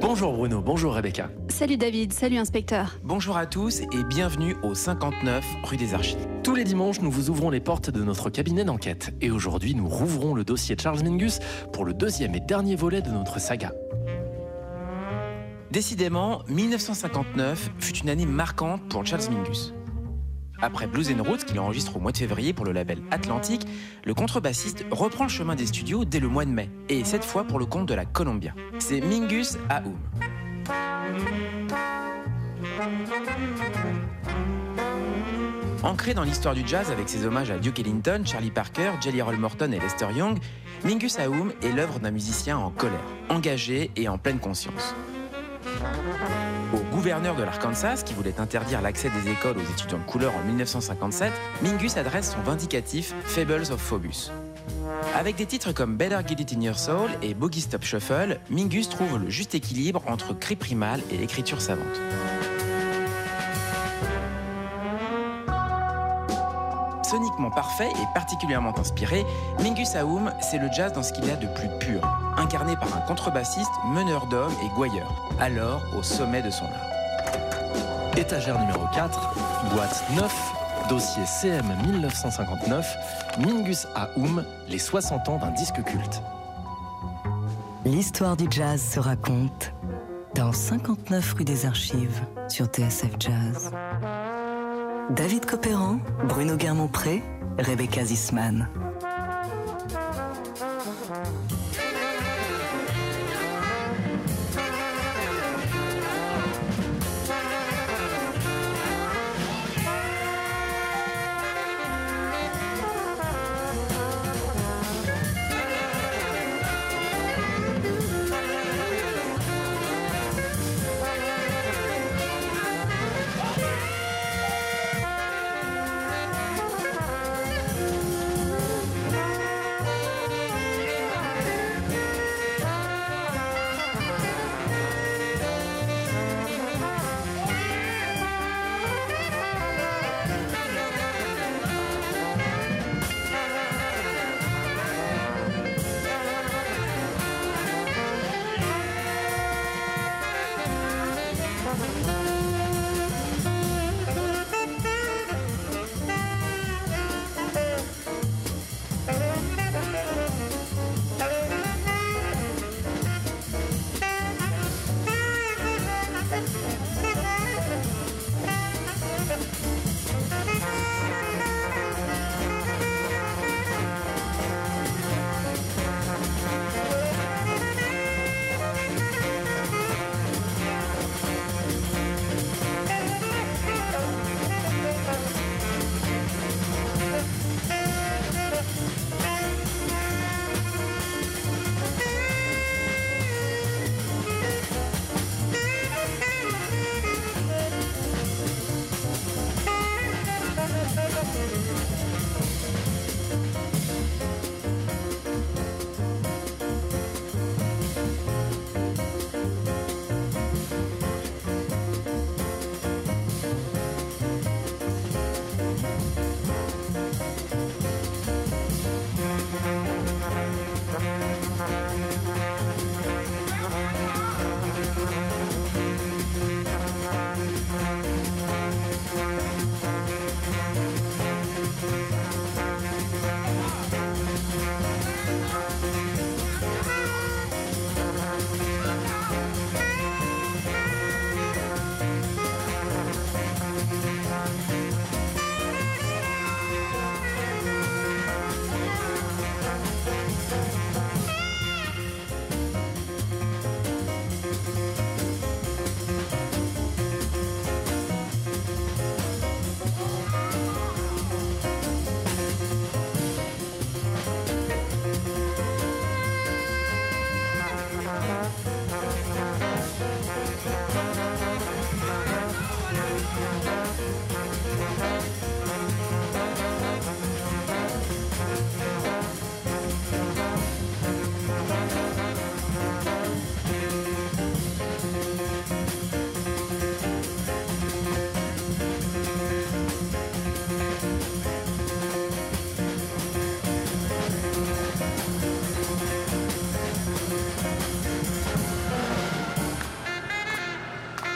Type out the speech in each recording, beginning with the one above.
Bonjour Bruno, bonjour Rebecca. Salut David, salut inspecteur. Bonjour à tous et bienvenue au 59 rue des Archives. Tous les dimanches, nous vous ouvrons les portes de notre cabinet d'enquête. Et aujourd'hui, nous rouvrons le dossier de Charles Mingus pour le deuxième et dernier volet de notre saga. Décidément, 1959 fut une année marquante pour Charles Mingus. Après Blues and Roots, qu'il enregistre au mois de février pour le label Atlantic, le contrebassiste reprend le chemin des studios dès le mois de mai, et cette fois pour le compte de la Columbia. C'est Mingus Aoum. Ancré dans l'histoire du jazz avec ses hommages à Duke Ellington, Charlie Parker, Jelly Roll Morton et Lester Young, Mingus Aoum est l'œuvre d'un musicien en colère, engagé et en pleine conscience. Au gouverneur de l'Arkansas, qui voulait interdire l'accès des écoles aux étudiants de couleur en 1957, Mingus adresse son vindicatif Fables of Phobus. Avec des titres comme Better Get It In Your Soul et Boogie Stop Shuffle, Mingus trouve le juste équilibre entre cri primal et l'écriture savante. Parfait et particulièrement inspiré, Mingus Aoum, c'est le jazz dans ce qu'il y a de plus pur, incarné par un contrebassiste, meneur d'hommes et gouailleur, alors au sommet de son art. Étagère numéro 4, boîte 9, dossier CM 1959, Mingus Aoum, les 60 ans d'un disque culte. L'histoire du jazz se raconte dans 59 rue des Archives sur TSF Jazz. David Copéran, Bruno Guermont-Pré, Rebecca Zisman.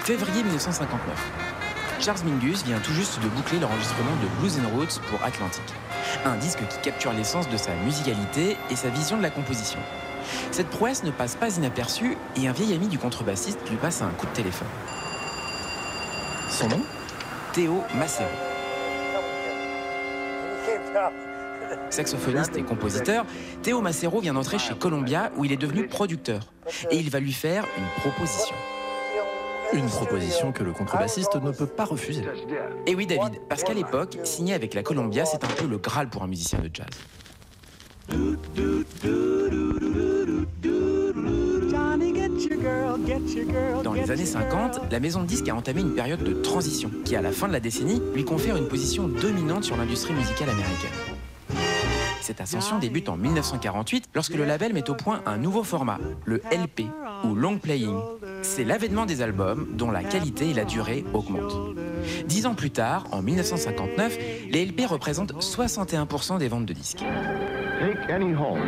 Février 1959. Charles Mingus vient tout juste de boucler l'enregistrement de Blues and Roots pour Atlantic. Un disque qui capture l'essence de sa musicalité et sa vision de la composition. Cette prouesse ne passe pas inaperçue et un vieil ami du contrebassiste lui passe un coup de téléphone. Son nom? Théo Macero. Saxophoniste et compositeur, Théo Macero vient d'entrer chez Columbia où il est devenu producteur. Et il va lui faire une proposition. Une proposition que le contrebassiste ne peut pas refuser. Et oui David, parce qu'à l'époque, signer avec la Columbia, c'est un peu le Graal pour un musicien de jazz. Dans les années 50, la maison de disques a entamé une période de transition qui, à la fin de la décennie, lui confère une position dominante sur l'industrie musicale américaine. Cette ascension débute en 1948 lorsque le label met au point un nouveau format, le LP ou Long Playing. C'est l'avènement des albums dont la qualité et la durée augmentent. Dix ans plus tard, en 1959, les LP représentent 61% des ventes de disques. Take any home,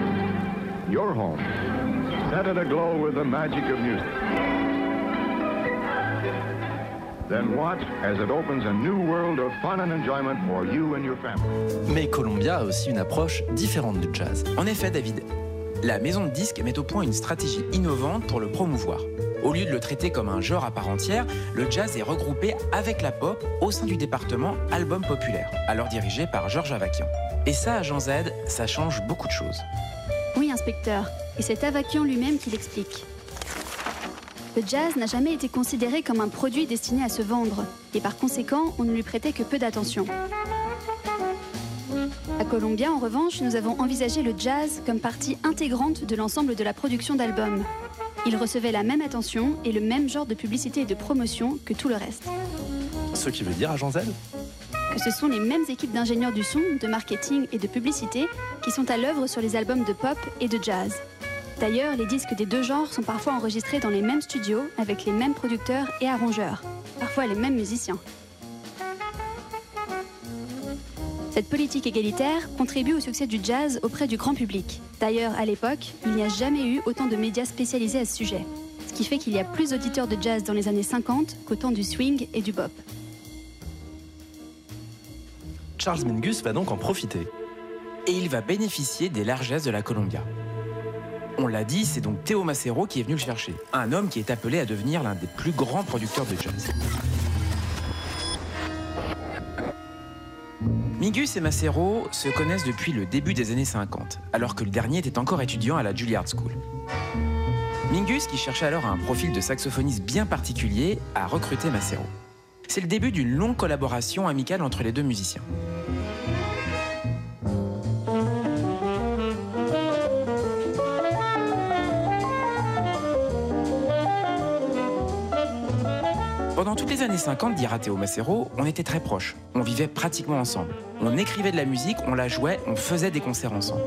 your home, set it aglow with the magic of music. Then watch as it opens a new world of fun and enjoyment for you and your family. Mais Columbia a aussi une approche différente du jazz. En effet, David, la maison de disques met au point une stratégie innovante pour le promouvoir. Au lieu de le traiter comme un genre à part entière, le jazz est regroupé avec la pop au sein du département Album Populaire, alors dirigé par Georges Avakian. Et ça, à Jean Z, ça change beaucoup de choses. Oui, inspecteur. Et c'est Avakian lui-même qui l'explique. Le jazz n'a jamais été considéré comme un produit destiné à se vendre, et par conséquent, on ne lui prêtait que peu d'attention. À Columbia, en revanche, nous avons envisagé le jazz comme partie intégrante de l'ensemble de la production d'albums. Il recevait la même attention et le même genre de publicité et de promotion que tout le reste. Ce qui veut dire à Jean Z? Que ce sont les mêmes équipes d'ingénieurs du son, de marketing et de publicité qui sont à l'œuvre sur les albums de pop et de jazz. D'ailleurs, les disques des deux genres sont parfois enregistrés dans les mêmes studios avec les mêmes producteurs et arrangeurs, parfois les mêmes musiciens. Cette politique égalitaire contribue au succès du jazz auprès du grand public. D'ailleurs, à l'époque, il n'y a jamais eu autant de médias spécialisés à ce sujet. Ce qui fait qu'il y a plus d'auditeurs de jazz dans les années 50 qu'au temps du swing et du bop. Charles Mingus va donc en profiter. Et il va bénéficier des largesses de la Columbia. On l'a dit, c'est donc Théo Macero qui est venu le chercher. Un homme qui est appelé à devenir l'un des plus grands producteurs de jazz. Mingus et Macero se connaissent depuis le début des années 50, alors que le dernier était encore étudiant à la Juilliard School. Mingus, qui cherchait alors un profil de saxophoniste bien particulier, a recruté Macero. C'est le début d'une longue collaboration amicale entre les deux musiciens. Pendant toutes les années 50, dira Théo Macero, on était très proches. On vivait pratiquement ensemble. On écrivait de la musique, on la jouait, on faisait des concerts ensemble.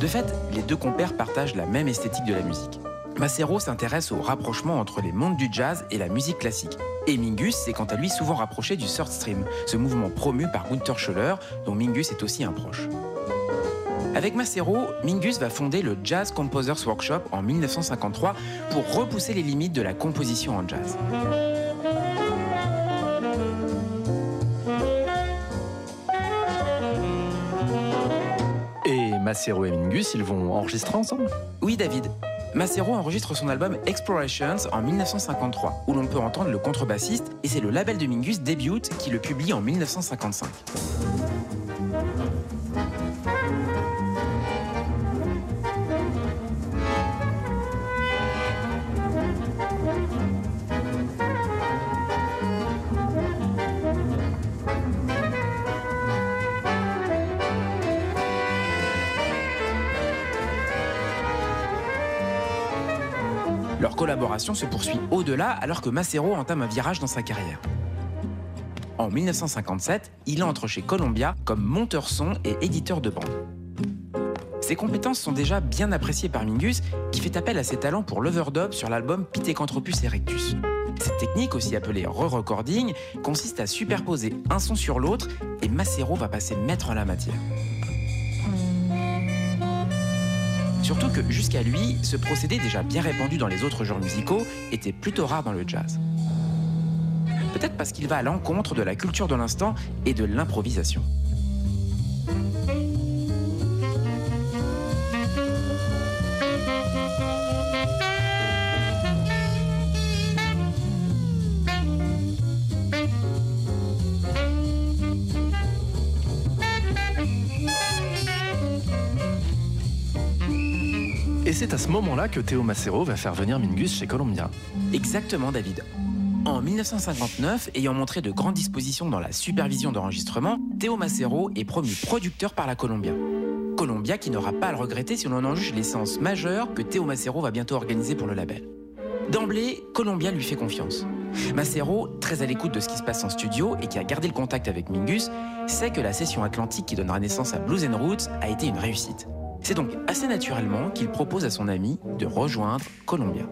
De fait, les deux compères partagent la même esthétique de la musique. Macero s'intéresse au rapprochement entre les mondes du jazz et la musique classique. Et Mingus s'est quant à lui souvent rapproché du third stream, ce mouvement promu par Gunther Schuller, dont Mingus est aussi un proche. Avec Macero, Mingus va fonder le Jazz Composers Workshop en 1953 pour repousser les limites de la composition en jazz. Et Macero et Mingus, ils vont enregistrer ensemble? Oui, David. Macero enregistre son album Explorations en 1953, où l'on peut entendre le contrebassiste, et c'est le label de Mingus Debut qui le publie en 1955. Se poursuit au-delà alors que Macero entame un virage dans sa carrière. En 1957, il entre chez Columbia comme monteur son et éditeur de bande. Ses compétences sont déjà bien appréciées par Mingus, qui fait appel à ses talents pour l'overdub sur l'album Pithecanthropus erectus. Cette technique, aussi appelée re-recording, consiste à superposer un son sur l'autre et Macero va passer maître en la matière. Surtout que jusqu'à lui, ce procédé déjà bien répandu dans les autres genres musicaux était plutôt rare dans le jazz. Peut-être parce qu'il va à l'encontre de la culture de l'instant et de l'improvisation. C'est à ce moment-là que Théo Macero va faire venir Mingus chez Columbia. Exactement, David. En 1959, ayant montré de grandes dispositions dans la supervision d'enregistrement, Théo Macero est promu producteur par la Columbia. Columbia qui n'aura pas à le regretter si l'on en juge les séances majeures que Théo Macero va bientôt organiser pour le label. D'emblée, Columbia lui fait confiance. Macero, très à l'écoute de ce qui se passe en studio et qui a gardé le contact avec Mingus, sait que la session atlantique qui donnera naissance à Blues and Roots a été une réussite. C'est donc assez naturellement qu'il propose à son ami de rejoindre Columbia.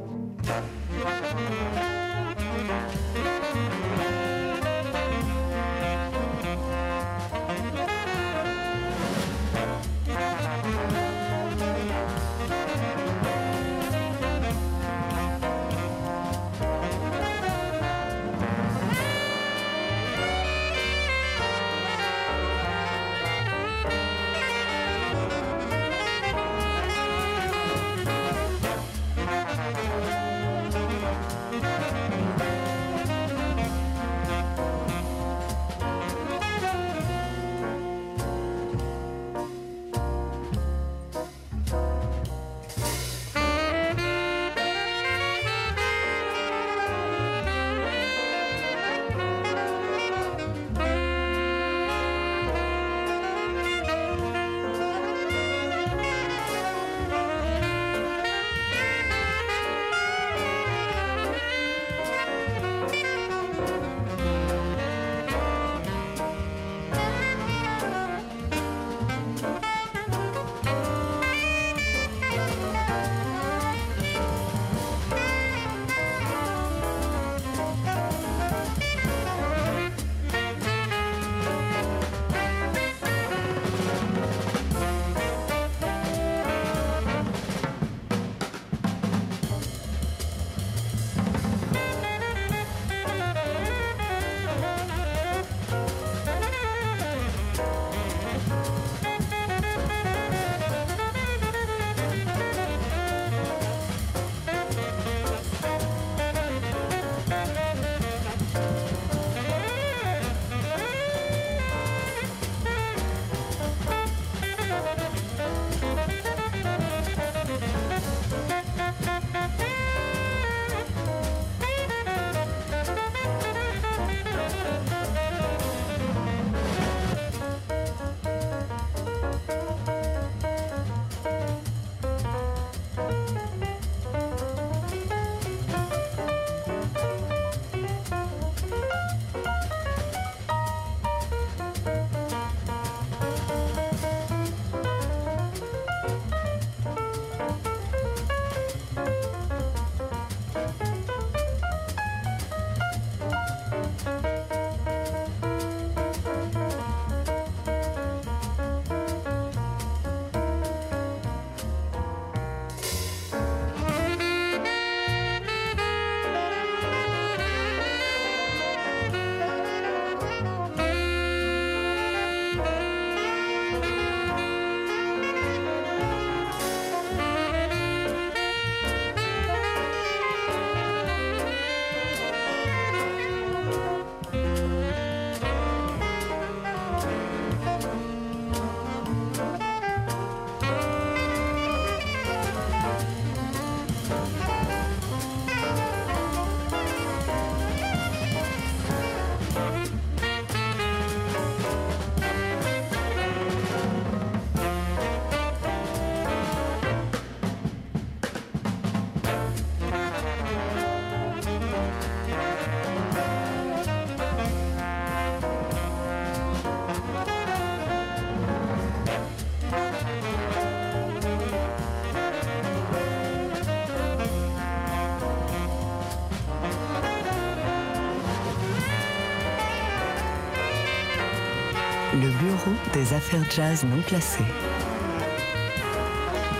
Des affaires jazz non classées.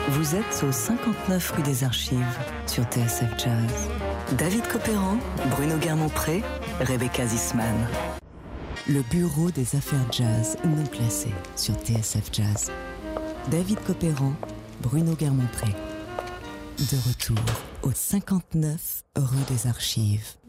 Vous êtes au 59 rue des Archives sur TSF Jazz. David Copéran, Bruno Guermont-Pré, Rebecca Zisman. Le bureau des affaires jazz non classées sur TSF Jazz. David Copéran, Bruno Guermont-Pré. De retour au 59 rue des Archives.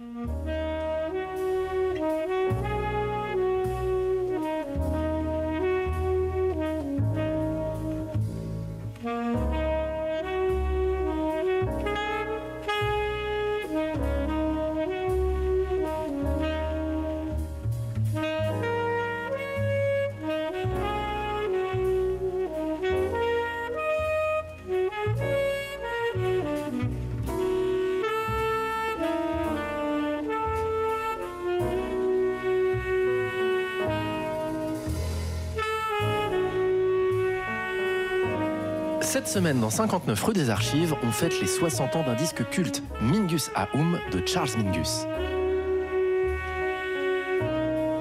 Semaine, dans 59 rue des Archives, on fête les 60 ans d'un disque culte, Mingus Aoum de Charles Mingus.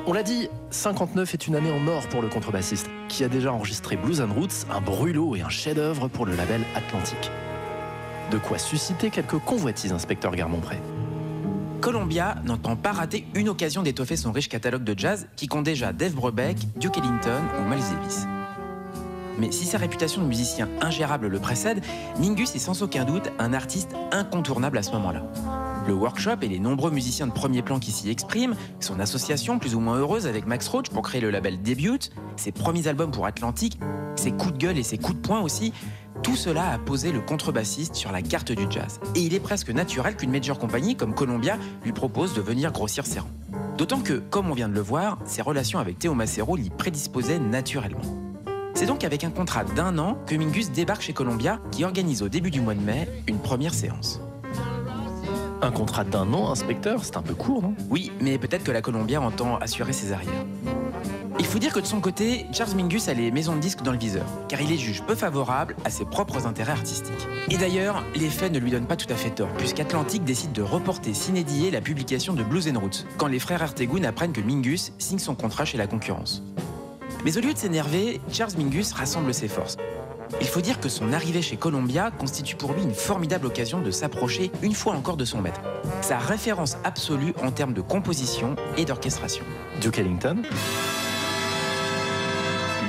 On l'a dit, 59 est une année en or pour le contrebassiste, qui a déjà enregistré Blues and Roots, un brûlot et un chef-d'œuvre pour le label Atlantique. De quoi susciter quelques convoitises, inspecteur Garmont-Pré. Columbia n'entend pas rater une occasion d'étoffer son riche catalogue de jazz qui compte déjà Dave Brubeck, Duke Ellington ou Miles Davis. Mais si sa réputation de musicien ingérable le précède, Mingus est sans aucun doute un artiste incontournable à ce moment-là. Le workshop et les nombreux musiciens de premier plan qui s'y expriment, son association plus ou moins heureuse avec Max Roach pour créer le label Debut, ses premiers albums pour Atlantic, ses coups de gueule et ses coups de poing aussi, tout cela a posé le contrebassiste sur la carte du jazz. Et il est presque naturel qu'une major compagnie comme Columbia lui propose de venir grossir ses rangs. D'autant que, comme on vient de le voir, ses relations avec Théo Macero l'y prédisposaient naturellement. C'est donc avec un contrat d'un an que Mingus débarque chez Columbia, qui organise au début du mois de mai une première séance. Un contrat d'un an, inspecteur, c'est un peu court, non? Oui, mais peut-être que la Columbia entend assurer ses arrières. Il faut dire que de son côté, Charles Mingus a les maisons de disques dans le viseur, car il les juge peu favorables à ses propres intérêts artistiques. Et d'ailleurs, les faits ne lui donnent pas tout à fait tort, puisqu'Atlantic décide de reporter s'inédier la publication de Blues and Roots, quand les frères Artegun apprennent que Mingus signe son contrat chez la concurrence. Mais au lieu de s'énerver, Charles Mingus rassemble ses forces. Il faut dire que son arrivée chez Columbia constitue pour lui une formidable occasion de s'approcher une fois encore de son maître, sa référence absolue en termes de composition et d'orchestration. Duke Ellington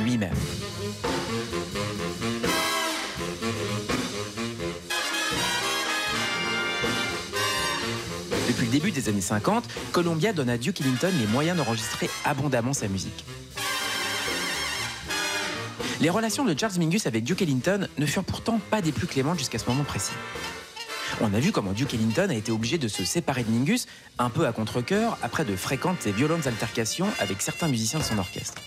Lui-même. Depuis le début des années 50, Columbia donne à Duke Ellington les moyens d'enregistrer abondamment sa musique. Les relations de Charles Mingus avec Duke Ellington ne furent pourtant pas des plus clémentes jusqu'à ce moment précis. On a vu comment Duke Ellington a été obligé de se séparer de Mingus, un peu à contre-coeur, après de fréquentes et violentes altercations avec certains musiciens de son orchestre.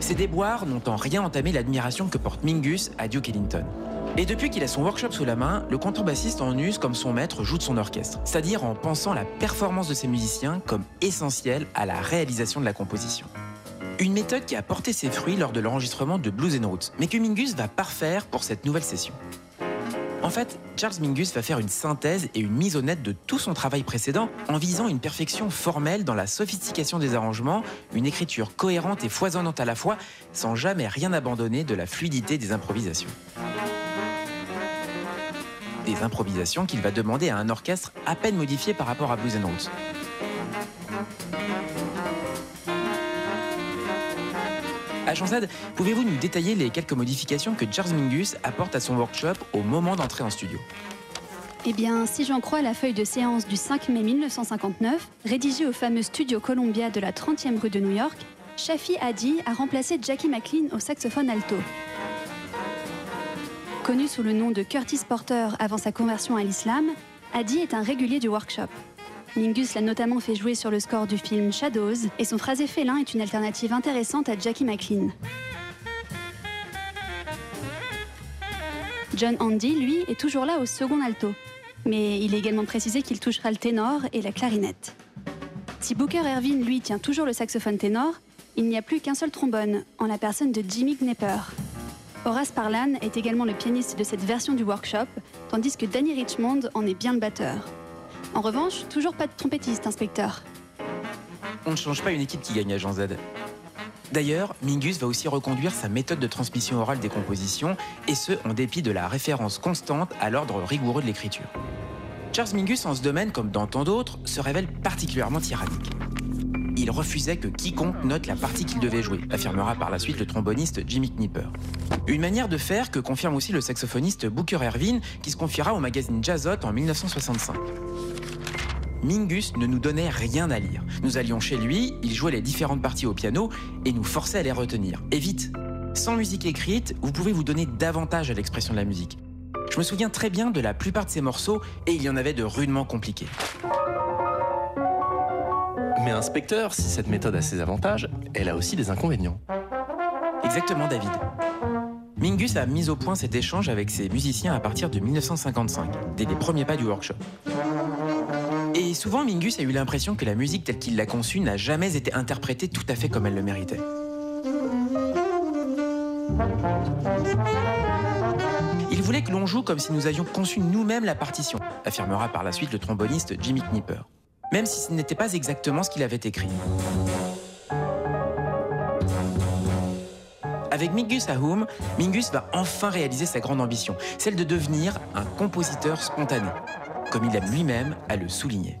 Ces déboires n'ont en rien entamé l'admiration que porte Mingus à Duke Ellington. Et depuis qu'il a son workshop sous la main, le contrebassiste en use comme son maître joue de son orchestre, c'est-à-dire en pensant la performance de ses musiciens comme essentielle à la réalisation de la composition. Une méthode qui a porté ses fruits lors de l'enregistrement de Blues and Roots, mais que Mingus va parfaire pour cette nouvelle session. En fait, Charles Mingus va faire une synthèse et une mise au net de tout son travail précédent en visant une perfection formelle dans la sophistication des arrangements, une écriture cohérente et foisonnante à la fois, sans jamais rien abandonner de la fluidité des improvisations. Des improvisations qu'il va demander à un orchestre à peine modifié par rapport à Blues and Roots. Agent Z, pouvez-vous nous détailler les quelques modifications que Charles Mingus apporte à son workshop au moment d'entrer en studio? Eh bien, si j'en crois la feuille de séance du 5 mai 1959, rédigée au fameux studio Columbia de la 30e rue de New York, Shafi Hadi a remplacé Jackie McLean au saxophone alto. Connu sous le nom de Curtis Porter avant sa conversion à l'islam, Hadi est un régulier du workshop. Mingus l'a notamment fait jouer sur le score du film Shadows, et son phrasé félin est une alternative intéressante à Jackie McLean. John Andy, lui, est toujours là au second alto, mais il est également précisé qu'il touchera le ténor et la clarinette. Si Booker Ervin, lui, tient toujours le saxophone ténor, il n'y a plus qu'un seul trombone, en la personne de Jimmy Knepper. Horace Parlan est également le pianiste de cette version du workshop, tandis que Danny Richmond en est bien le batteur. En revanche, toujours pas de trompettiste, inspecteur. on ne change pas une équipe qui gagne à Jean Z. D'ailleurs, Mingus va aussi reconduire sa méthode de transmission orale des compositions, et ce, en dépit de la référence constante à l'ordre rigoureux de l'écriture. Charles Mingus, en ce domaine, comme dans tant d'autres, se révèle particulièrement tyrannique. Refusait que quiconque note la partie qu'il devait jouer, affirmera par la suite le tromboniste Jimmy Knipper. Une manière de faire que confirme aussi le saxophoniste Booker Ervin, qui se confiera au magazine Jazzot en 1965. Mingus ne nous donnait rien à lire. Nous allions chez lui, il jouait les différentes parties au piano et nous forçait à les retenir. Et vite Sans musique écrite, vous pouvez vous donner davantage à l'expression de la musique. Je me souviens très bien de la plupart de ces morceaux et il y en avait de rudement compliqués. Mais inspecteur, si cette méthode a ses avantages, elle a aussi des inconvénients. Exactement, David. Mingus a mis au point cet échange avec ses musiciens à partir de 1955, dès les premiers pas du workshop. Et souvent, Mingus a eu l'impression que la musique telle qu'il l'a conçue n'a jamais été interprétée tout à fait comme elle le méritait. Il voulait que l'on joue comme si nous avions conçu nous-mêmes la partition, affirmera par la suite le tromboniste Jimmy Knipper, même si ce n'était pas exactement ce qu'il avait écrit. Avec Mingus Ahum, Mingus va enfin réaliser sa grande ambition, celle de devenir un compositeur spontané, comme il aime lui-même à le souligner.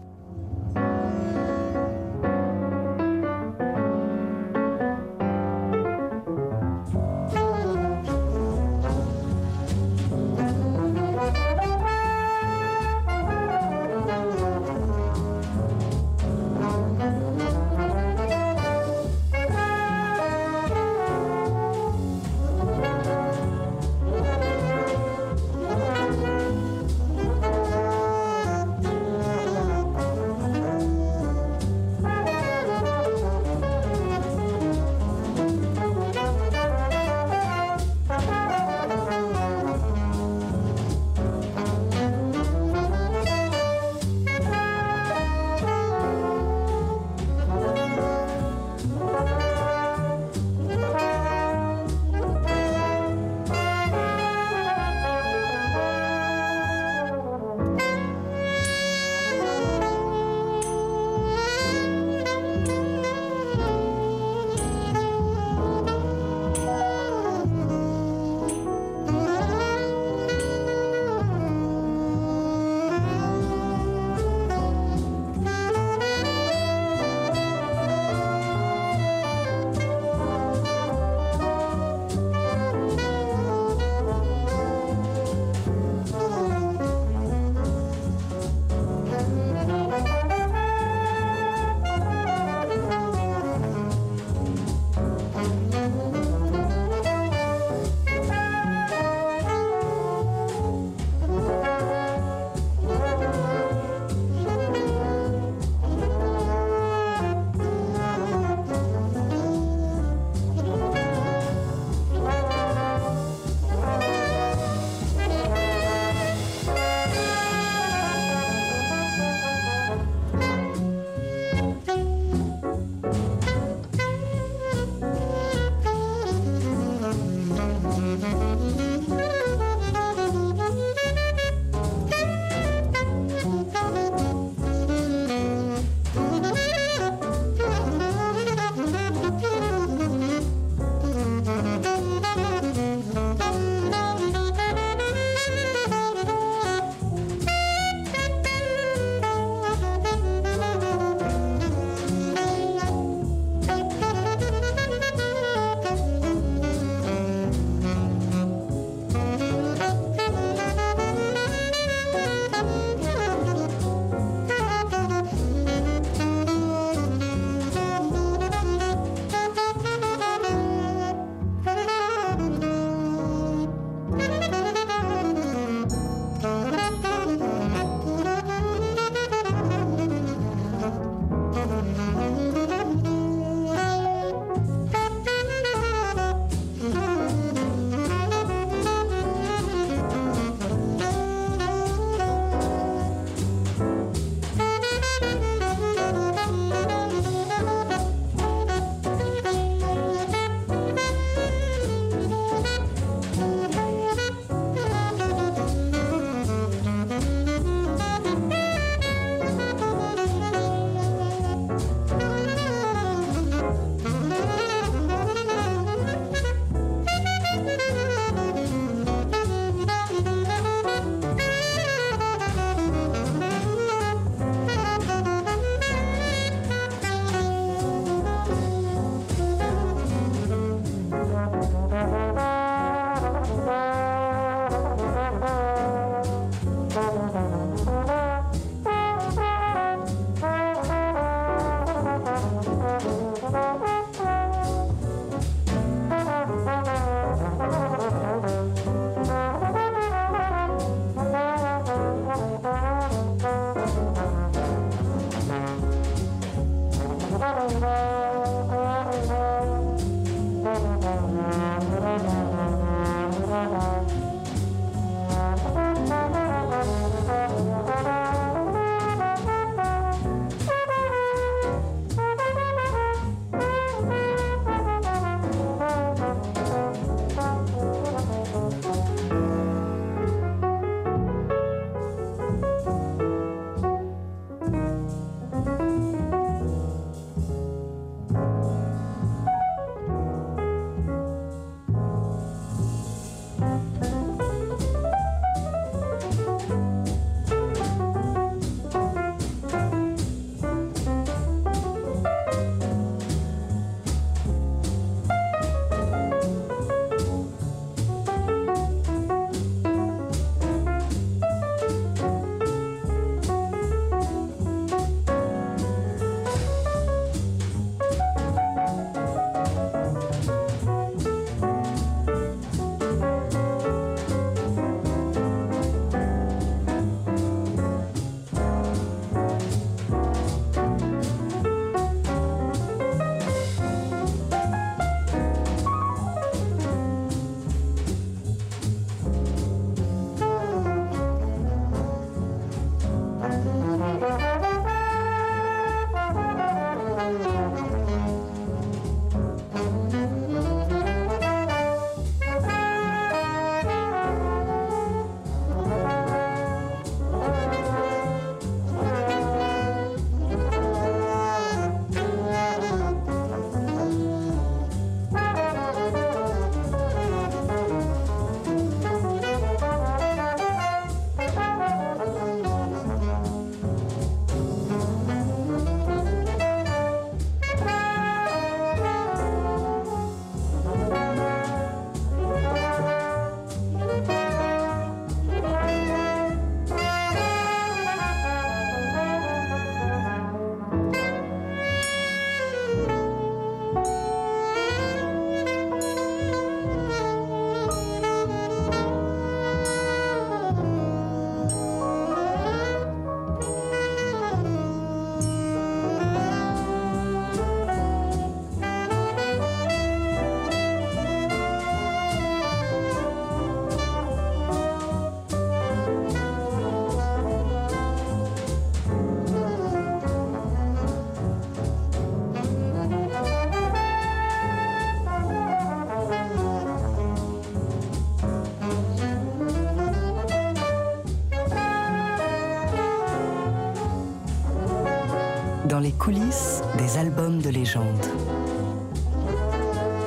Coulisses des albums de légende.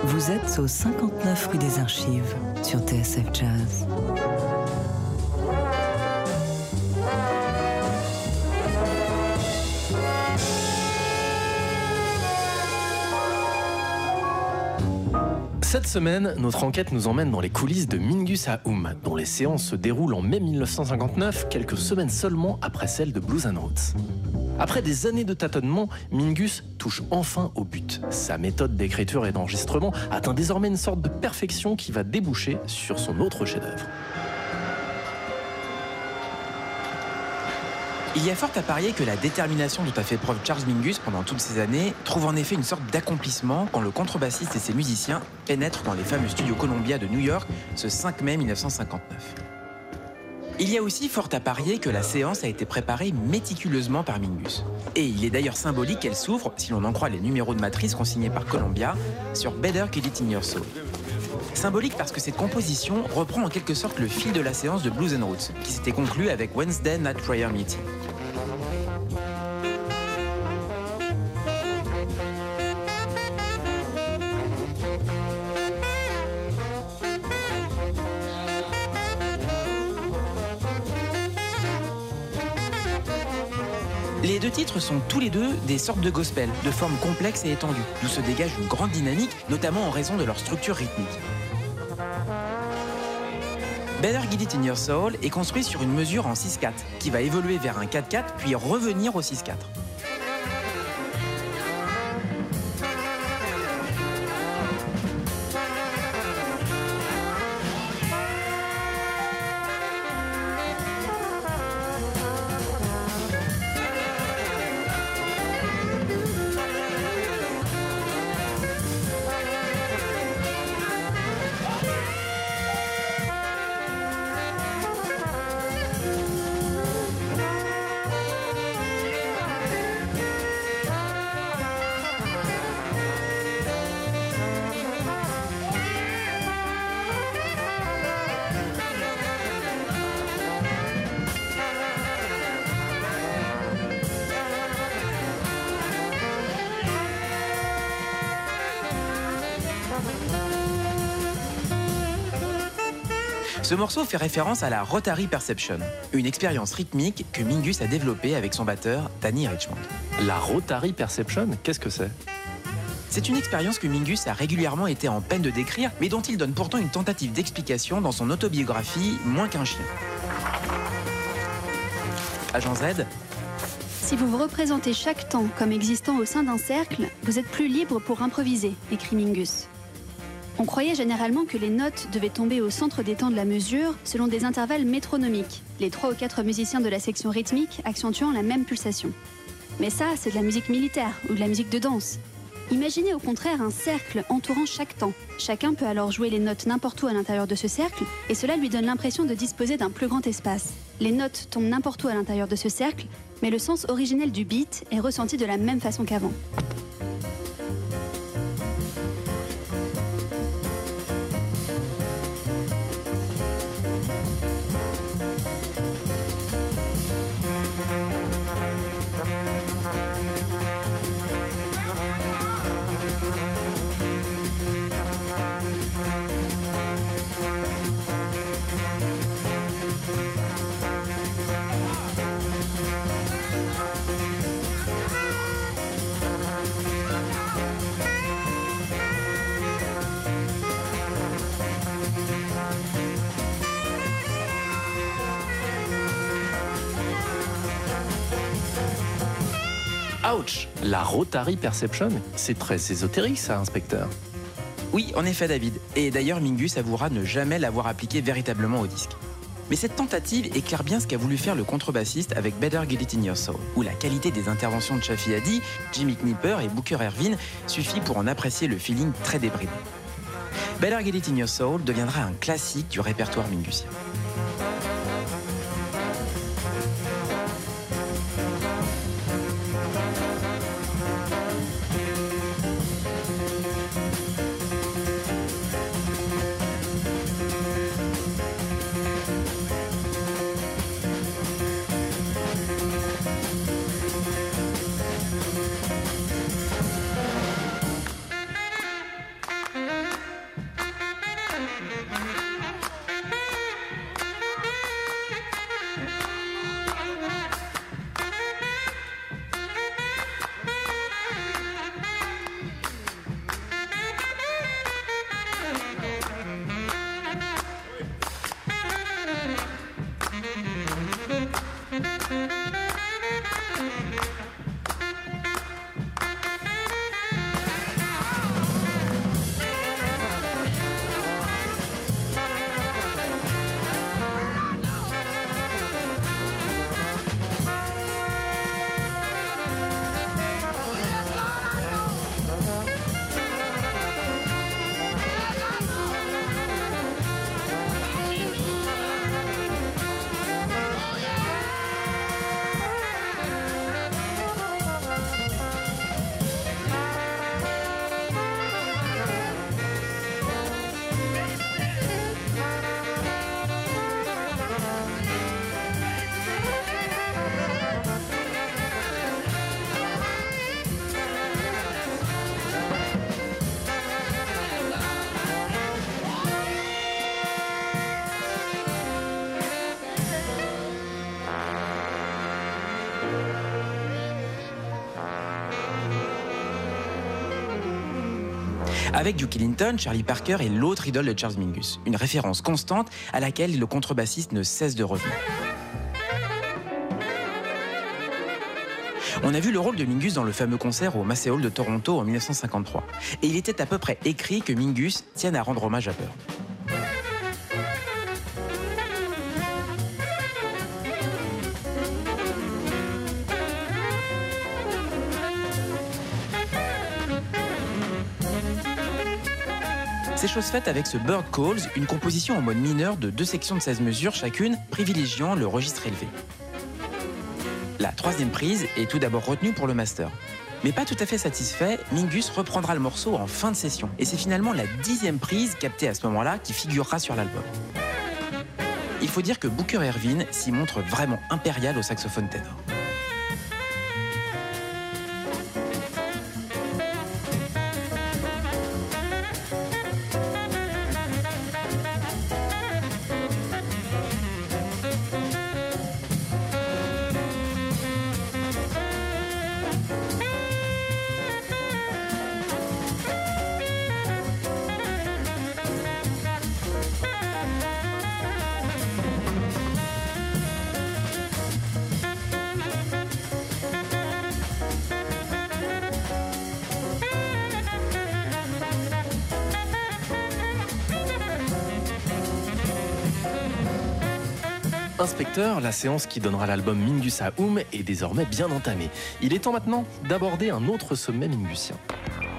Vous êtes au 59 rue des Archives sur TSF Jazz. Cette semaine, notre enquête nous emmène dans les coulisses de Mingus Aoum, dont les séances se déroulent en mai 1959, quelques semaines seulement après celles de Blues and Roots. Après des années de tâtonnement, Mingus touche enfin au but. Sa méthode d'écriture et d'enregistrement atteint désormais une sorte de perfection qui va déboucher sur son autre chef-d'œuvre. Il y a fort à parier que la détermination dont a fait preuve Charles Mingus pendant toutes ces années trouve en effet une sorte d'accomplissement quand le contrebassiste et ses musiciens pénètrent dans les fameux studios Columbia de New York ce 5 mai 1959. Il y a aussi fort à parier que la séance a été préparée méticuleusement par Mingus. Et il est d'ailleurs symbolique qu'elle s'ouvre, si l'on en croit les numéros de matrice consignés par Columbia, sur Better Kill It in Your Soul. Symbolique parce que cette composition reprend en quelque sorte le fil de la séance de Blues and Roots, qui s'était conclue avec Wednesday Night Prayer Meeting. Titres sont tous les deux des sortes de gospel, de forme complexe et étendue, d'où se dégage une grande dynamique, notamment en raison de leur structure rythmique. Better Get It in Your Soul est construit sur une mesure en 6-4, qui va évoluer vers un 4-4 puis revenir au 6-4. Ce morceau fait référence à la Rotary Perception, une expérience rythmique que Mingus a développée avec son batteur Danny Richmond. La Rotary Perception, qu'est-ce que c'est? C'est une expérience que Mingus a régulièrement été en peine de décrire, mais dont il donne pourtant une tentative d'explication dans son autobiographie Moins qu'un chien. Agent Z, Si vous vous représentez chaque temps comme existant au sein d'un cercle, vous êtes plus libre pour improviser, écrit Mingus. On croyait généralement que les notes devaient tomber au centre des temps de la mesure selon des intervalles métronomiques, les trois ou quatre musiciens de la section rythmique accentuant la même pulsation. Mais ça, c'est de la musique militaire ou de la musique de danse. Imaginez au contraire un cercle entourant chaque temps. Chacun peut alors jouer les notes n'importe où à l'intérieur de ce cercle, et cela lui donne l'impression de disposer d'un plus grand espace. Les notes tombent n'importe où à l'intérieur de ce cercle, mais le sens originel du beat est ressenti de la même façon qu'avant. La Rotary Perception C'est très ésotérique ça, inspecteur. Oui, en effet, David. Et d'ailleurs, Mingus avouera ne jamais l'avoir appliqué véritablement au disque. Mais cette tentative éclaire bien ce qu'a voulu faire le contrebassiste avec Better Get It In Your Soul, où la qualité des interventions de Chaffee Haddy, Jimmy Knipper et Booker Ervin suffit pour en apprécier le feeling très débridé. Better Get It In Your Soul deviendra un classique du répertoire mingusien. Avec Duke Ellington, Charlie Parker est l'autre idole de Charles Mingus, une référence constante à laquelle le contrebassiste ne cesse de revenir. On a vu le rôle de Mingus dans le fameux concert au Massey Hall de Toronto en 1953. Et il était à peu près écrit que Mingus tienne à rendre hommage à Bird. Chose faite avec ce Bird Calls, une composition en mode mineur de deux sections de 16 mesures chacune, privilégiant le registre élevé. La troisième prise est tout d'abord retenue pour le master. Mais pas tout à fait satisfait, Mingus reprendra le morceau en fin de session. Et c'est finalement la dixième prise captée à ce moment-là qui figurera sur l'album. Il faut dire que Booker Ervin s'y montre vraiment impérial au saxophone ténor. Inspecteur, la séance qui donnera l'album Mingus à Oum est désormais bien entamée. Il est temps maintenant d'aborder un autre sommet mingusien.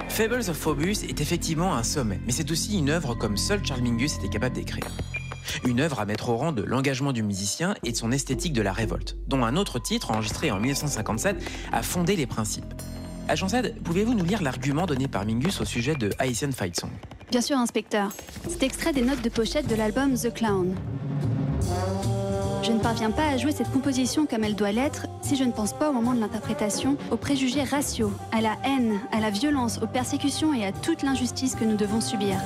Fables of Phobus est effectivement un sommet, mais c'est aussi une œuvre comme seul Charles Mingus était capable d'écrire. Une œuvre à mettre au rang de l'engagement du musicien et de son esthétique de la révolte, dont un autre titre, enregistré en 1957, a fondé les principes. Agent Z, pouvez-vous nous lire l'argument donné par Mingus au sujet de Haitian Fight Song? Bien sûr, inspecteur. C'est extrait des notes de pochette de l'album The Clown. Je ne parviens pas à jouer cette composition comme elle doit l'être si je ne pense pas au moment de l'interprétation aux préjugés raciaux, à la haine, à la violence, aux persécutions et à toute l'injustice que nous devons subir.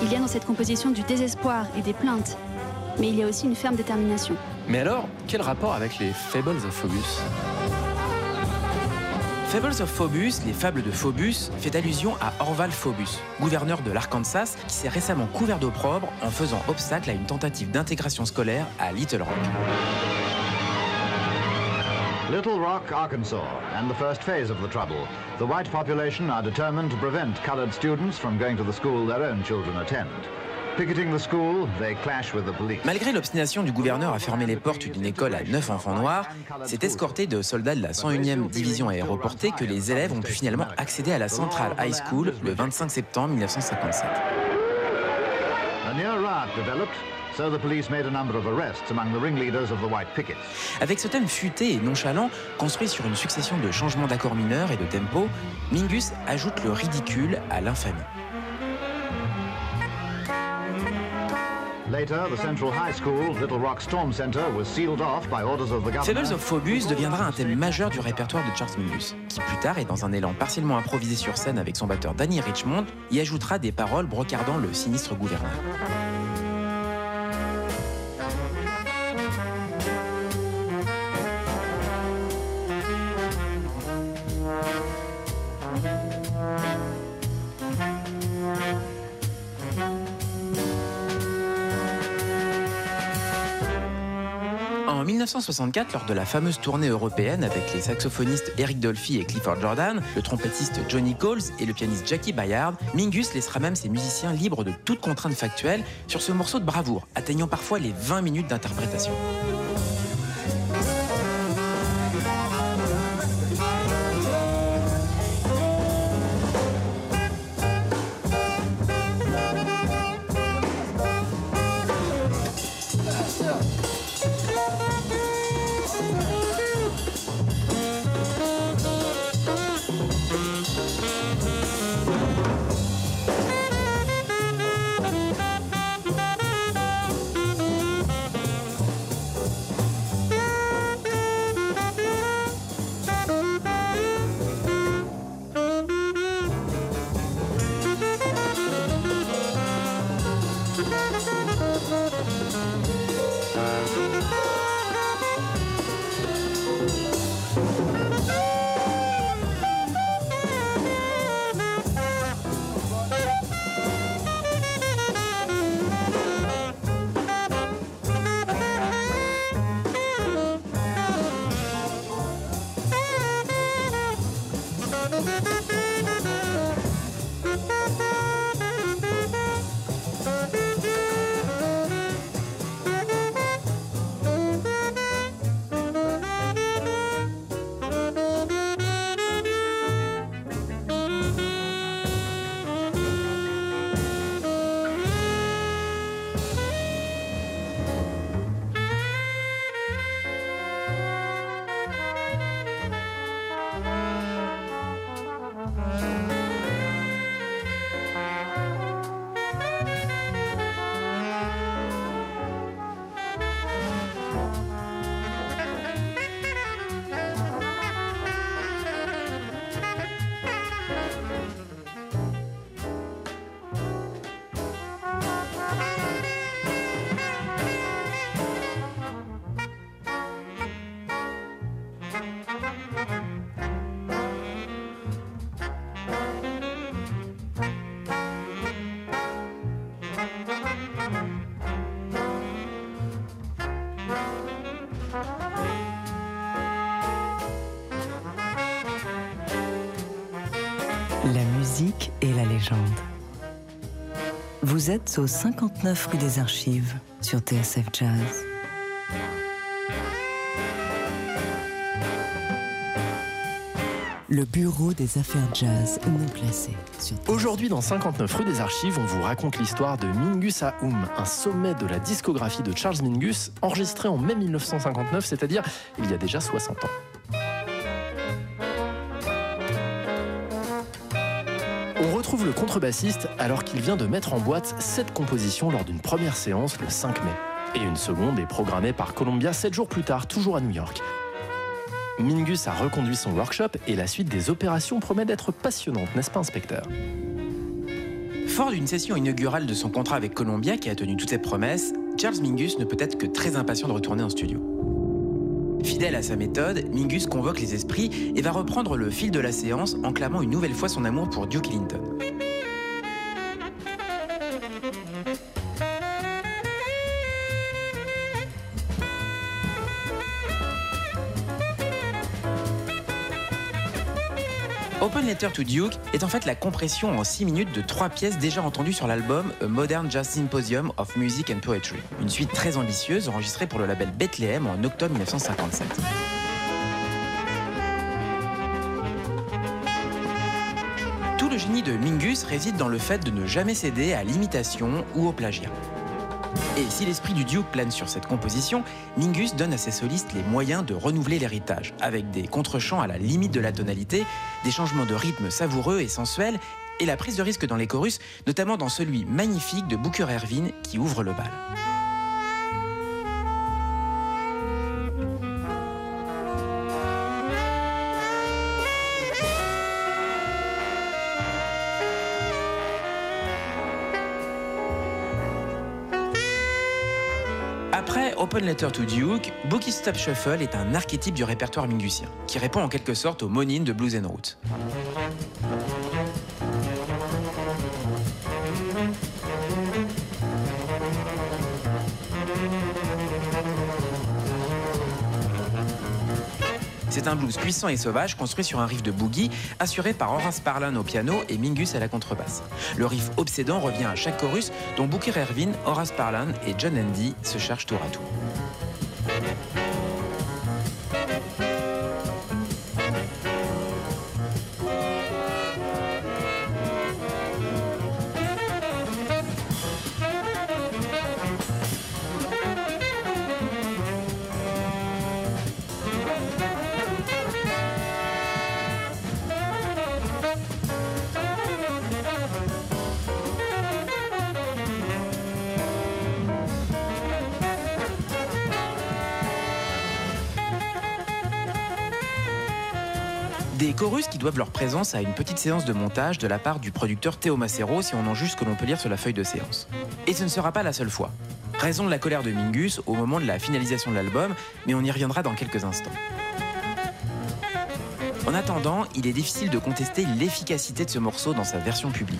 Il y a dans cette composition du désespoir et des plaintes, mais il y a aussi une ferme détermination. Mais alors, quel rapport avec les Fables of Fables of Phobus, les fables de Phobus, fait allusion à Orval Phobus, gouverneur de l'Arkansas, qui s'est récemment couvert d'opprobre en faisant obstacle à une tentative d'intégration scolaire à Little Rock. Little Rock, Arkansas, and the first phase of the trouble. The white population are determined to prevent colored students from going to the school their own children attend. Picketing the school, they clash with the police. Malgré l'obstination du gouverneur à fermer les portes d'une école à neuf enfants noirs, c'est escorté de soldats de la 101e division aéroportée que les élèves ont pu finalement accéder à la Central High School le 25 septembre 1957. A near riot developed, so the police made a number of arrests among the ringleaders of the white pickets. Avec ce thème futé et nonchalant, construit sur une succession de changements d'accords mineurs et de tempo, Mingus ajoute le ridicule à l'infamie. Orders of Phobus deviendra un thème majeur du répertoire de Charles Mingus, qui plus tard, et dans un élan partiellement improvisé sur scène avec son batteur Danny Richmond, y ajoutera des paroles brocardant le sinistre gouverneur. 1964, lors de la fameuse tournée européenne avec les saxophonistes Eric Dolphy et Clifford Jordan, le trompettiste Johnny Coles et le pianiste Jackie Bayard, Mingus laissera même ses musiciens libres de toute contrainte factuelle sur ce morceau de bravoure, atteignant parfois les 20 minutes d'interprétation. Vous êtes au 59 rue des Archives sur TSF Jazz. Le bureau des affaires jazz non TSF. Aujourd'hui, dans 59 rue des Archives, on vous raconte l'histoire de Mingus Aoum, un sommet de la discographie de Charles Mingus, enregistré en mai 1959, c'est-à-dire il y a déjà 60 ans. Le contrebassiste alors qu'il vient de mettre en boîte cette composition lors d'une première séance le 5 mai. Et une seconde est programmée par Columbia 7 jours plus tard, toujours à New York. Mingus a reconduit son workshop et la suite des opérations promet d'être passionnante, n'est-ce pas, inspecteur? Fort d'une session inaugurale de son contrat avec Columbia qui a tenu toutes ses promesses, Charles Mingus ne peut être que très impatient de retourner en studio. Fidèle à sa méthode, Mingus convoque les esprits et va reprendre le fil de la séance en clamant une nouvelle fois son amour pour Duke Ellington. Open Letter to Duke est en fait la compression en 6 minutes de trois pièces déjà entendues sur l'album A Modern Jazz Symposium of Music and Poetry, une suite très ambitieuse enregistrée pour le label Bethlehem en octobre 1957. Tout le génie de Mingus réside dans le fait de ne jamais céder à l'imitation ou au plagiat. Et si l'esprit du Duke plane sur cette composition, Mingus donne à ses solistes les moyens de renouveler l'héritage, avec des contre-chants à la limite de la tonalité, des changements de rythme savoureux et sensuels, et la prise de risque dans les chorus, notamment dans celui magnifique de Booker Ervin qui ouvre le bal. Open Letter to Duke, Bookie Stop Shuffle est un archétype du répertoire mingusien, qui répond en quelque sorte au monine de Blues and Roots. C'est un blues puissant et sauvage construit sur un riff de boogie assuré par Horace Parlan au piano et Mingus à la contrebasse. Le riff obsédant revient à chaque chorus dont Booker Ervin, Horace Parlan et John Andy se chargent tour à tour. Des chorus qui doivent leur présence à une petite séance de montage de la part du producteur Théo Macero si on en juge ce que l'on peut lire sur la feuille de séance. Et ce ne sera pas la seule fois. Raison de la colère de Mingus au moment de la finalisation de l'album, mais on y reviendra dans quelques instants. En attendant, il est difficile de contester l'efficacité de ce morceau dans sa version publique.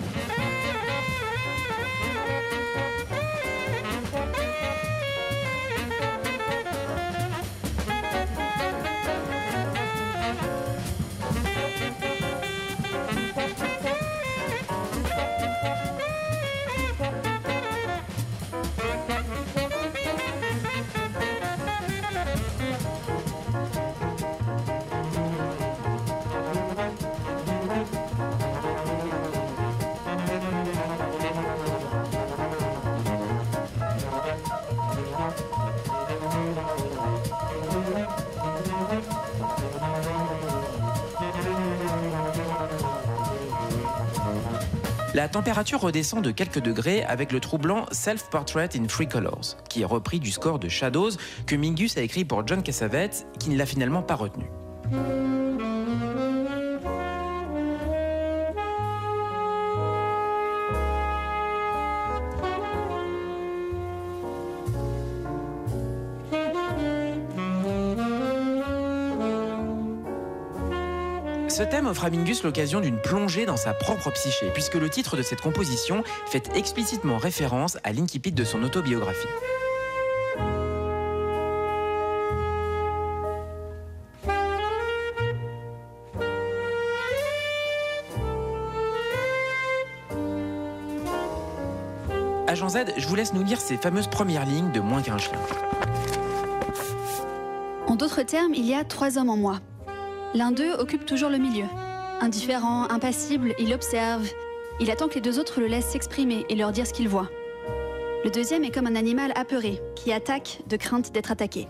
Température redescend de quelques degrés avec le troublant Self-Portrait in Three Colors, qui est repris du score de Shadows que Mingus a écrit pour John Cassavetes, qui ne l'a finalement pas retenu. offre à Mingus l'occasion d'une plongée dans sa propre psyché, puisque le titre de cette composition fait explicitement référence à l'incipit de son autobiographie. Agent Z, je vous laisse nous lire ces fameuses premières lignes de Moins qu'un chien. En d'autres termes, il y a trois hommes en moi. L'un d'eux occupe toujours le milieu. Indifférent, impassible, il observe. Il attend que les deux autres le laissent s'exprimer et leur dire ce qu'il voit. Le deuxième est comme un animal apeuré, qui attaque de crainte d'être attaqué.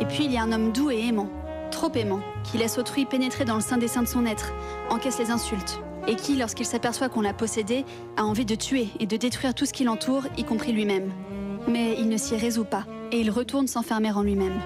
Et puis il y a un homme doux et aimant, trop aimant, qui laisse autrui pénétrer dans le sein des seins de son être, encaisse les insultes, et qui, lorsqu'il s'aperçoit qu'on l'a possédé, a envie de tuer et de détruire tout ce qui l'entoure, y compris lui-même. Mais il ne s'y résout pas, et il retourne s'enfermer en lui-même.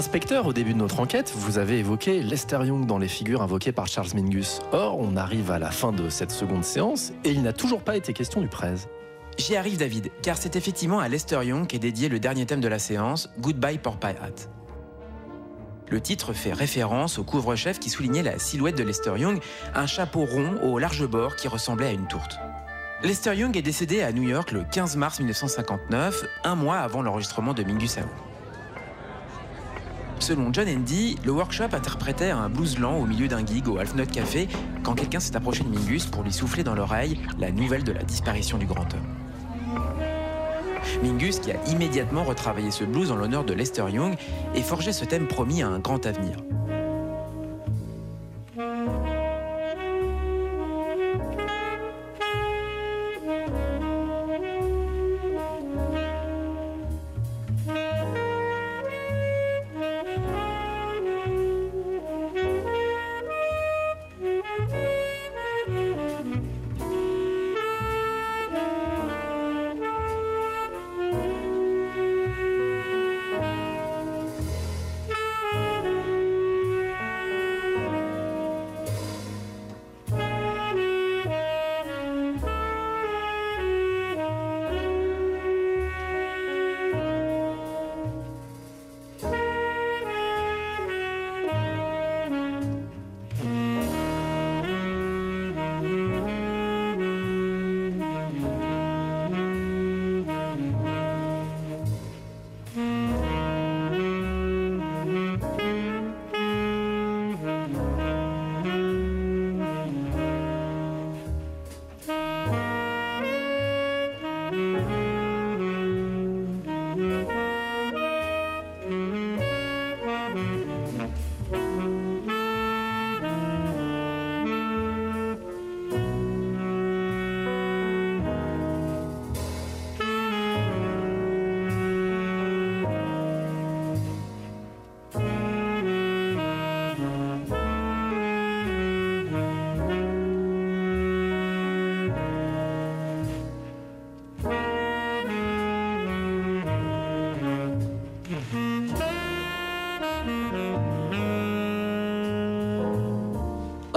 Inspecteur, au début de notre enquête, vous avez évoqué Lester Young dans les figures invoquées par Charles Mingus. Or, on arrive à la fin de cette seconde séance et il n'a toujours pas été question du prez. J'y arrive David, car c'est effectivement à Lester Young qu'est dédié le dernier thème de la séance, Goodbye Porpie Hat. Le titre fait référence au couvre-chef qui soulignait la silhouette de Lester Young, un chapeau rond au large bord qui ressemblait à une tourte. Lester Young est décédé à New York le 15 mars 1959, un mois avant l'enregistrement de Mingus Ao. Selon John Andy, le workshop interprétait un blues lent au milieu d'un gig au Half Note Café quand quelqu'un s'est approché de Mingus pour lui souffler dans l'oreille la nouvelle de la disparition du grand homme. Mingus, qui a immédiatement retravaillé ce blues en l'honneur de Lester Young et forgé ce thème promis à un grand avenir.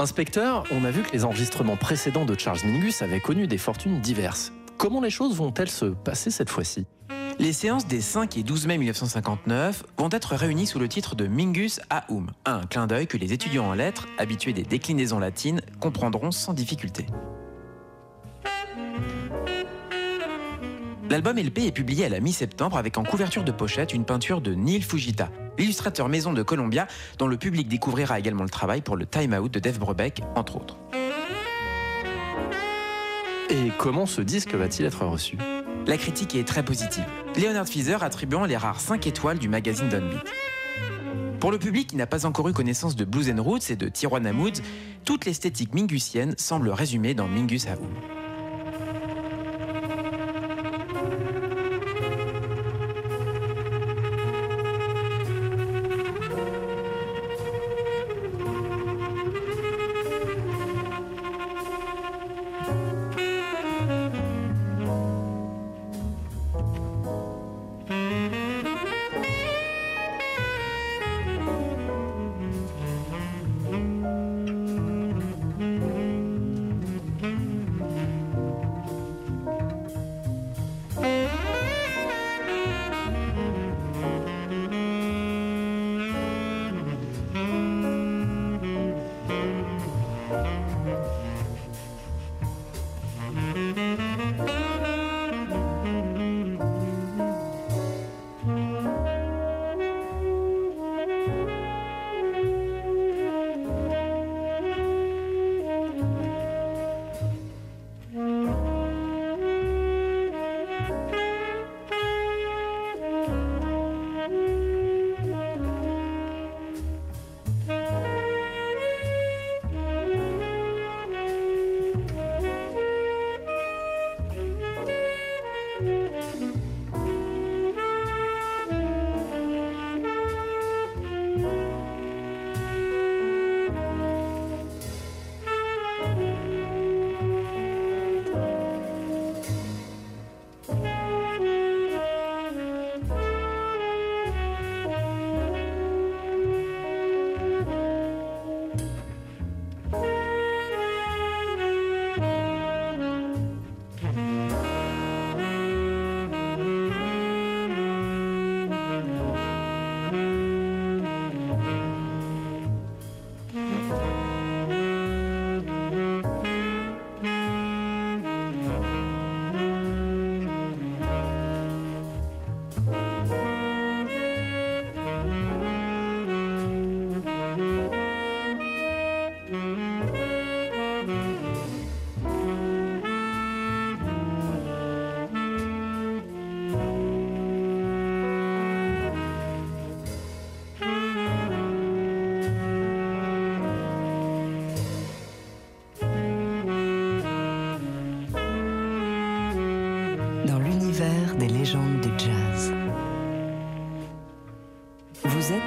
Inspecteur, on a vu que les enregistrements précédents de Charles Mingus avaient connu des fortunes diverses. Comment les choses vont-elles se passer cette fois-ci? Les séances des 5 et 12 mai 1959 vont être réunies sous le titre de Mingus Aum, un clin d'œil que les étudiants en lettres, habitués des déclinaisons latines, comprendront sans difficulté. L'album LP est publié à la mi-septembre avec en couverture de pochette une peinture de Neil Fujita, l'illustrateur maison de Columbia, dont le public découvrira également le travail pour le Time Out de Dave Brubeck, entre autres. Et comment ce disque va-t-il être reçu? La critique est très positive, Leonard Feather attribuant les rares 5 étoiles du magazine Downbeat. Pour le public qui n'a pas encore eu connaissance de Blues and Roots et de Tijuana Moods, toute l'esthétique mingusienne semble résumée dans Mingus Aum.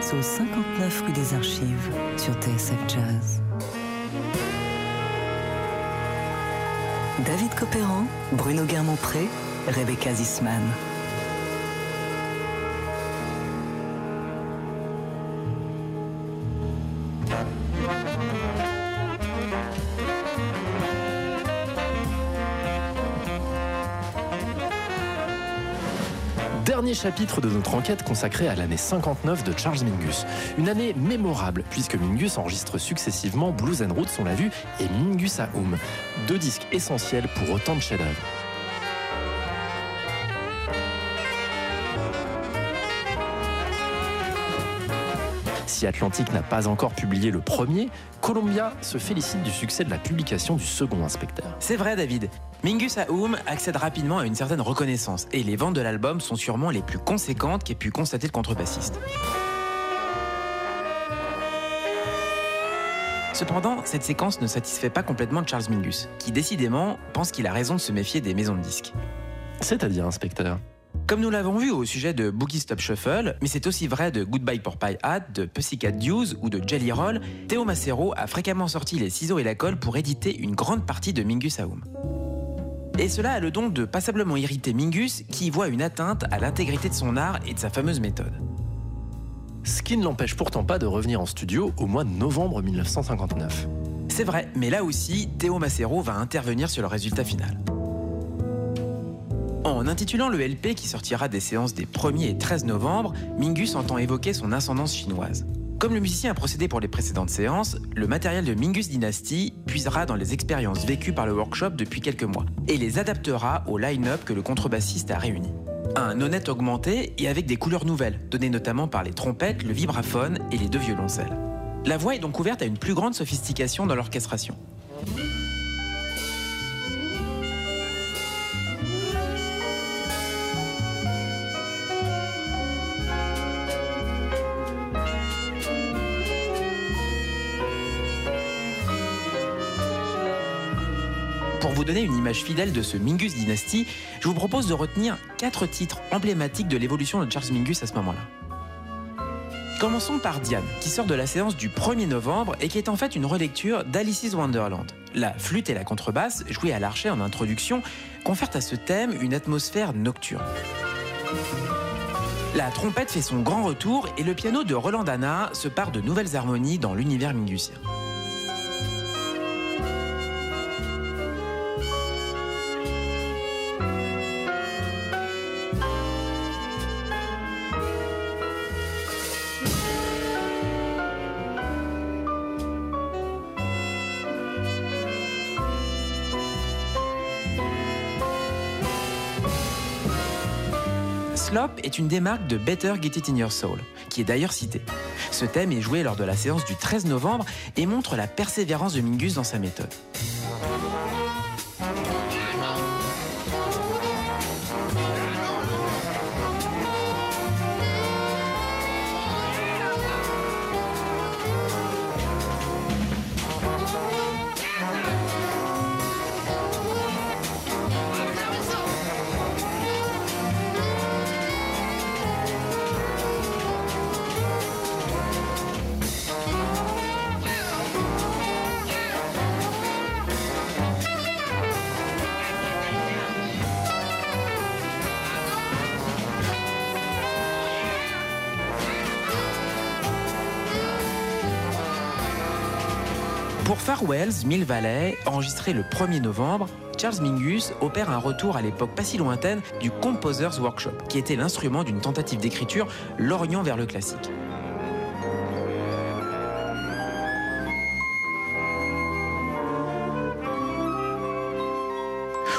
Vous êtes au 59 rue des Archives sur TSF Jazz. David Copéran, Bruno Guermont-Pré, Rebecca Zisman. Chapitre de notre enquête consacrée à l'année 59 de Charles Mingus. Une année mémorable puisque Mingus enregistre successivement Blues and Roots, on l'a vu, et Mingus à Oum. Deux disques essentiels pour autant de chefs-d'œuvre. Si Atlantic n'a pas encore publié le premier, Columbia se félicite du succès de la publication du second inspecteur. C'est vrai, David. Mingus Aoum accède rapidement à une certaine reconnaissance et les ventes de l'album sont sûrement les plus conséquentes qu'ait pu constater le contrebassiste. Cependant, cette séquence ne satisfait pas complètement Charles Mingus, qui décidément pense qu'il a raison de se méfier des maisons de disques. C'est-à-dire, inspecteur? Comme nous l'avons vu au sujet de Boogie Stop Shuffle, mais c'est aussi vrai de Goodbye Porpie Hat, de Pussycat Dues ou de Jelly Roll, Théo Macero a fréquemment sorti les ciseaux et la colle pour éditer une grande partie de Mingus Aoum. Et cela a le don de passablement irriter Mingus, qui voit une atteinte à l'intégrité de son art et de sa fameuse méthode. Ce qui ne l'empêche pourtant pas de revenir en studio au mois de novembre 1959. C'est vrai, mais là aussi, Théo Macero va intervenir sur le résultat final. En intitulant le LP qui sortira des séances des 1er et 13 novembre, Mingus entend évoquer son ascendance chinoise. Comme le musicien a procédé pour les précédentes séances, le matériel de Mingus Dynasty puisera dans les expériences vécues par le workshop depuis quelques mois et les adaptera au line-up que le contrebassiste a réuni. Un honnête augmenté et avec des couleurs nouvelles, données notamment par les trompettes, le vibraphone et les deux violoncelles. La voix est donc ouverte à une plus grande sophistication dans l'orchestration. Donner une image fidèle de ce Mingus Dynasty, je vous propose de retenir quatre titres emblématiques de l'évolution de Charles Mingus à ce moment-là. Commençons par Diane, qui sort de la séance du 1er novembre et qui est en fait une relecture d'Alice's Wonderland. La flûte et la contrebasse, jouées à l'archet en introduction, confèrent à ce thème une atmosphère nocturne. La trompette fait son grand retour et le piano de Roland Dana se part de nouvelles harmonies dans l'univers mingusien. Est une des marques de Better Get It In Your Soul, qui est d'ailleurs citée. Ce thème est joué lors de la séance du 13 novembre et montre la persévérance de Mingus dans sa méthode. Pour Farwell's Mill Valley, enregistré le 1er novembre, Charles Mingus opère un retour à l'époque pas si lointaine du Composer's Workshop, qui était l'instrument d'une tentative d'écriture lorgnant vers le classique.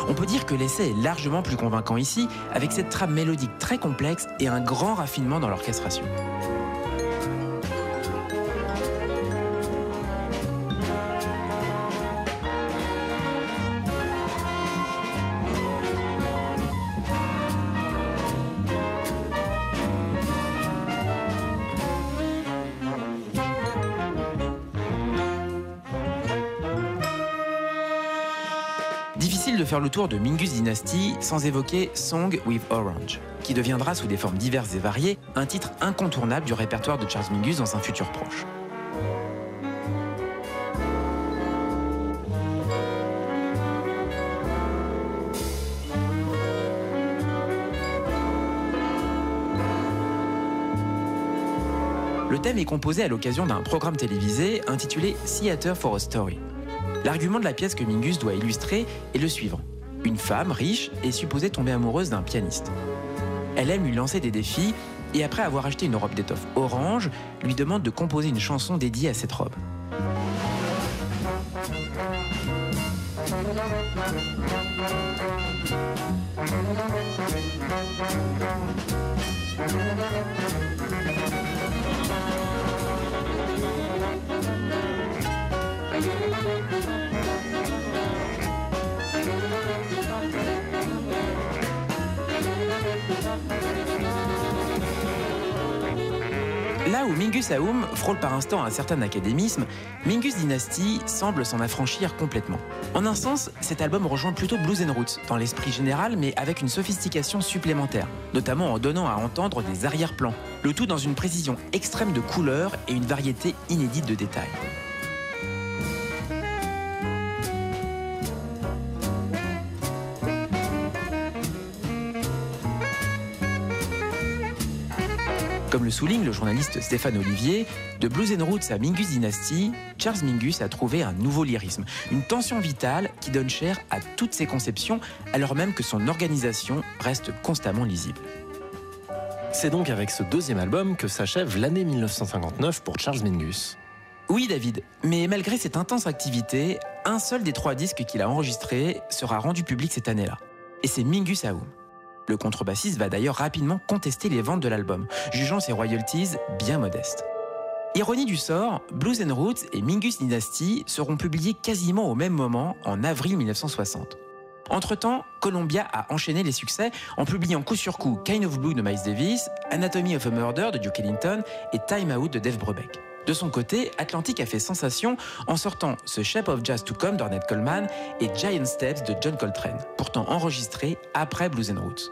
On peut dire que l'essai est largement plus convaincant ici, avec cette trame mélodique très complexe et un grand raffinement dans l'orchestration. Faire le tour de Mingus Dynasty sans évoquer Song with Orange, qui deviendra sous des formes diverses et variées un titre incontournable du répertoire de Charles Mingus dans un futur proche. Le thème est composé à l'occasion d'un programme télévisé intitulé Theater for a Story. L'argument de la pièce que Mingus doit illustrer est le suivant. Une femme riche est supposée tomber amoureuse d'un pianiste. Elle aime lui lancer des défis et après avoir acheté une robe d'étoffe orange, lui demande de composer une chanson dédiée à cette robe. Là où Mingus Aoum frôle par instant un certain académisme, Mingus Dynasty semble s'en affranchir complètement. En un sens, cet album rejoint plutôt Blues and Roots, dans l'esprit général, mais avec une sophistication supplémentaire, notamment en donnant à entendre des arrière-plans, le tout dans une précision extrême de couleurs et une variété inédite de détails. Comme le souligne le journaliste Stéphane Olivier, de Blues and Roots à Mingus Dynasty, Charles Mingus a trouvé un nouveau lyrisme, une tension vitale qui donne chair à toutes ses conceptions, alors même que son organisation reste constamment lisible. C'est donc avec ce deuxième album que s'achève l'année 1959 pour Charles Mingus. Oui David, mais malgré cette intense activité, un seul des trois disques qu'il a enregistrés sera rendu public cette année-là. Et c'est Mingus Aoum. Le contrebassiste va d'ailleurs rapidement contester les ventes de l'album, jugeant ses royalties bien modestes. Ironie du sort, Blues and Roots et Mingus Dynasty seront publiés quasiment au même moment, en avril 1960. Entre-temps, Columbia a enchaîné les succès en publiant coup sur coup Kind of Blue de Miles Davis, Anatomy of a Murder de Duke Ellington et Time Out de Dave Brubeck. De son côté, Atlantic a fait sensation en sortant The Shape of Jazz to Come d'Ornette Coleman et Giant Steps de John Coltrane, pourtant enregistrés après Blues and Roots.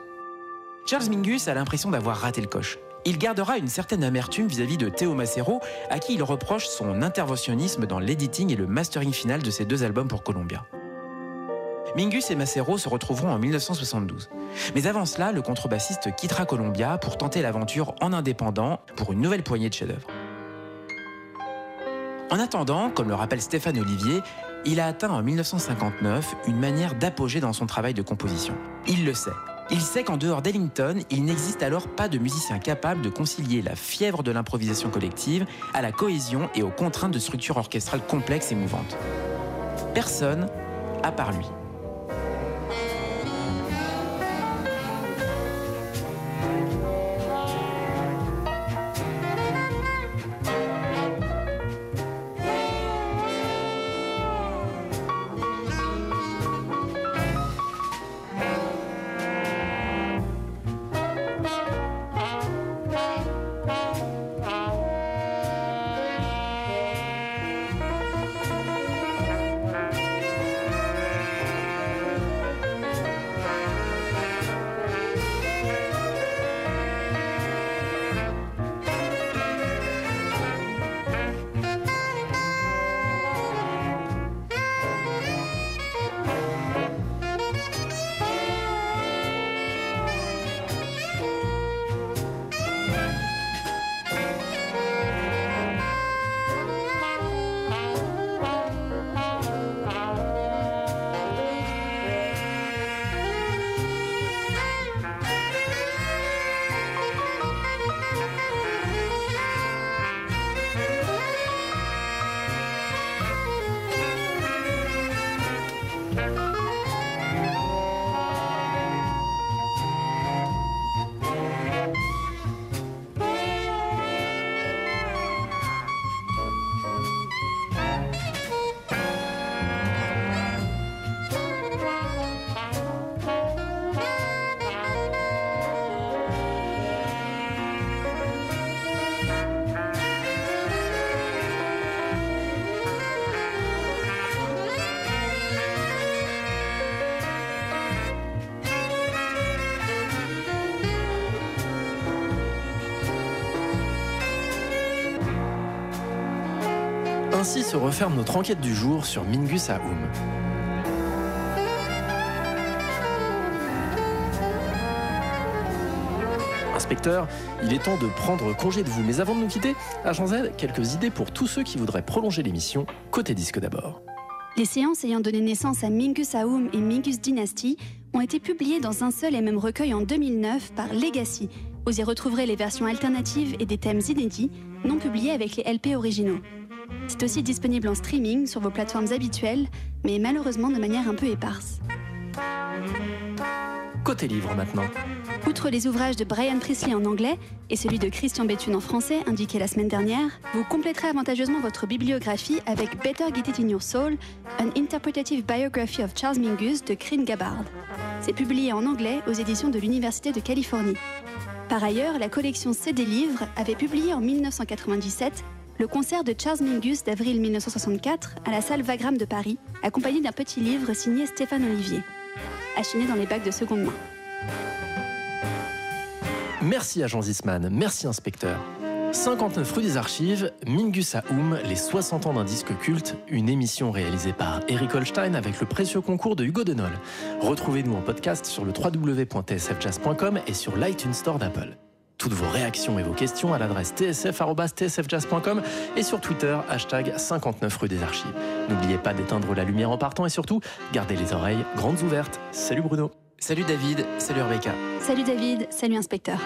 Charles Mingus a l'impression d'avoir raté le coche. Il gardera une certaine amertume vis-à-vis de Théo Macero, à qui il reproche son interventionnisme dans l'editing et le mastering final de ses deux albums pour Columbia. Mingus et Macero se retrouveront en 1972. Mais avant cela, le contrebassiste quittera Columbia pour tenter l'aventure en indépendant pour une nouvelle poignée de chefs-d'œuvre. En attendant, comme le rappelle Stéphane Olivier, il a atteint en 1959 une manière d'apogée dans son travail de composition. Il le sait, il sait qu'en dehors d'Ellington, il n'existe alors pas de musicien capable de concilier la fièvre de l'improvisation collective à la cohésion et aux contraintes de structures orchestrales complexes et mouvantes. Personne à part lui. Ainsi se referme notre enquête du jour sur Mingus Aoum. Inspecteur, il est temps de prendre congé de vous. Mais avant de nous quitter, Agent Z, quelques idées pour tous ceux qui voudraient prolonger l'émission. Côté disque d'abord. Les séances ayant donné naissance à Mingus Aoum et Mingus Dynasty ont été publiées dans un seul et même recueil en 2009 par Legacy. Vous y retrouverez les versions alternatives et des thèmes inédits, non publiés avec les LP originaux. C'est aussi disponible en streaming sur vos plateformes habituelles, mais malheureusement de manière un peu éparse. Côté livre maintenant. Outre les ouvrages de Brian Priestley en anglais et celui de Christian Béthune en français indiqué la semaine dernière, vous compléterez avantageusement votre bibliographie avec Better Get It in Your Soul, An Interpretative Biography of Charles Mingus de Crin Gabbard. C'est publié en anglais aux éditions de l'Université de Californie. Par ailleurs, la collection CD Livres avait publié en 1997 le concert de Charles Mingus d'avril 1964 à la salle Wagram de Paris, accompagné d'un petit livre signé Stéphane Olivier, achiné dans les bacs de seconde main. Merci agent Zisman, merci inspecteur. 59 rue des Archives, Mingus Aoum, les 60 ans d'un disque culte, une émission réalisée par Eric Holstein avec le précieux concours de Hugo Denol. Retrouvez-nous en podcast sur le www.tsfjazz.com et sur l'iTunes Store d'Apple. Toutes vos réactions et vos questions à l'adresse tsf.tsfjazz.com et sur Twitter, hashtag 59 rue des Archives. N'oubliez pas d'éteindre la lumière en partant et surtout, gardez les oreilles grandes ouvertes. Salut Bruno Salut David, salut Rebecca. Salut David, salut inspecteur.